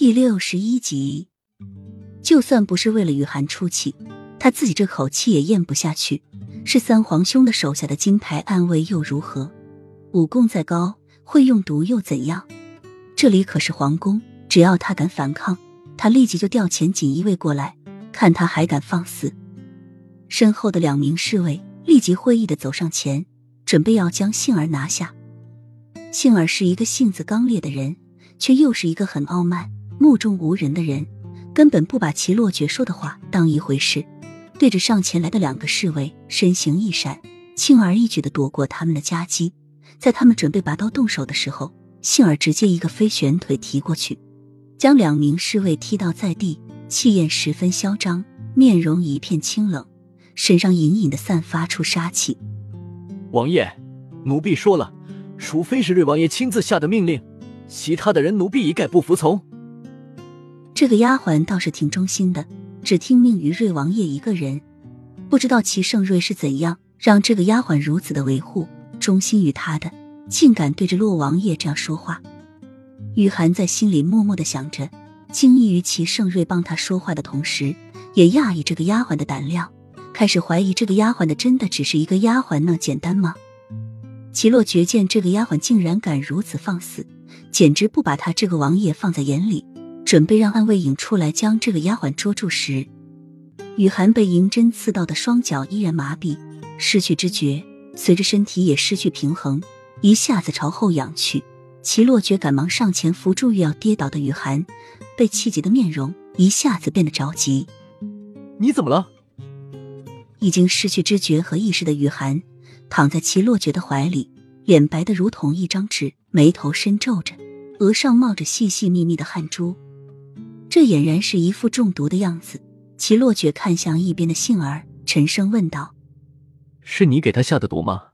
第六十一集，就算不是为了雨涵出气，他自己这口气也咽不下去。是三皇兄的手下的金牌暗卫又如何？武功再高，会用毒又怎样？这里可是皇宫，只要他敢反抗，他立即就调遣锦衣卫过来，看他还敢放肆！身后的两名侍卫立即会意的走上前，准备要将杏儿拿下。杏儿是一个性子刚烈的人，却又是一个很傲慢、目中无人的人，根本不把齐洛觉说的话当一回事。对着上前来的两个侍卫，身形一闪，轻而易举的躲过他们的夹击。在他们准备拔刀动手的时候，杏儿直接一个飞旋腿踢过去，将两名侍卫踢倒在地，气焰十分嚣张，面容一片清冷，身上隐隐的散发出杀气。王爷，奴婢说了，除非是瑞王爷亲自下的命令，其他的人奴婢一概不服从。这个丫鬟倒是挺忠心的。只听命于瑞王爷一个人，不知道齐盛瑞是怎样让这个丫鬟如此的维护忠心于他的，竟敢对着洛王爷这样说话。雨涵在心里默默的想着，惊异于齐盛瑞帮他说话的同时，也讶异这个丫鬟的胆量，开始怀疑这个丫鬟的真的只是一个丫鬟那简单吗？齐洛觉见这个丫鬟竟然敢如此放肆，简直不把他这个王爷放在眼里。准备让暗卫引出来将这个丫鬟捉住时，雨涵被银针刺到的双脚依然麻痹，失去知觉，随着身体也失去平衡，一下子朝后仰去。齐洛觉赶忙上前扶住欲要跌倒的雨涵，被气急的面容一下子变得着急。你怎么了？已经失去知觉和意识的雨涵躺在齐洛觉的怀里，脸白的如同一张纸，眉头深皱着，额上冒着细细密密的汗珠。这俨然是一副中毒的样子。齐洛觉看向一边的杏儿，沉声问道：“是你给他下的毒吗？”